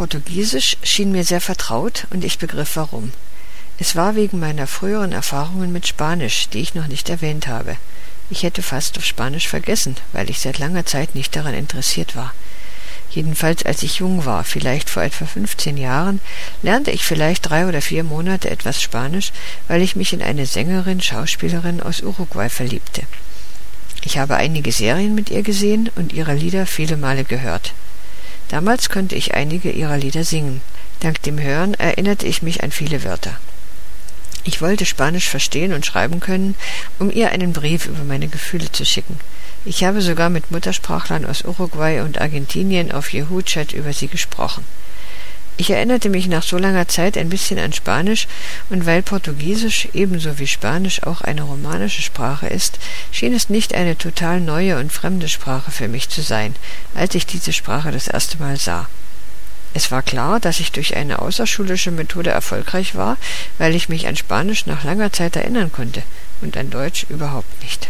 Portugiesisch schien mir sehr vertraut und ich begriff warum. Es war wegen meiner früheren Erfahrungen mit Spanisch, die ich noch nicht erwähnt habe. Ich hätte fast auf Spanisch vergessen, weil ich seit langer Zeit nicht daran interessiert war. Jedenfalls als ich jung war, vielleicht vor etwa 15 Jahren, lernte ich vielleicht drei oder vier Monate etwas Spanisch, weil ich mich in eine Sängerin, Schauspielerin aus Uruguay verliebte. Ich habe einige Serien mit ihr gesehen und ihre Lieder viele Male gehört. Damals konnte ich einige ihrer Lieder singen. Dank dem Hören erinnerte ich mich an viele Wörter. Ich wollte Spanisch verstehen und schreiben können, um ihr einen Brief über meine Gefühle zu schicken. Ich habe sogar mit Muttersprachlern aus Uruguay und Argentinien auf Yahoo-Chat über sie gesprochen. Ich erinnerte mich nach so langer Zeit ein bisschen an Spanisch, und weil Portugiesisch ebenso wie Spanisch auch eine romanische Sprache ist, schien es nicht eine total neue und fremde Sprache für mich zu sein, als ich diese Sprache das erste Mal sah. Es war klar, dass ich durch eine außerschulische Methode erfolgreich war, weil ich mich an Spanisch nach langer Zeit erinnern konnte und an Deutsch überhaupt nicht.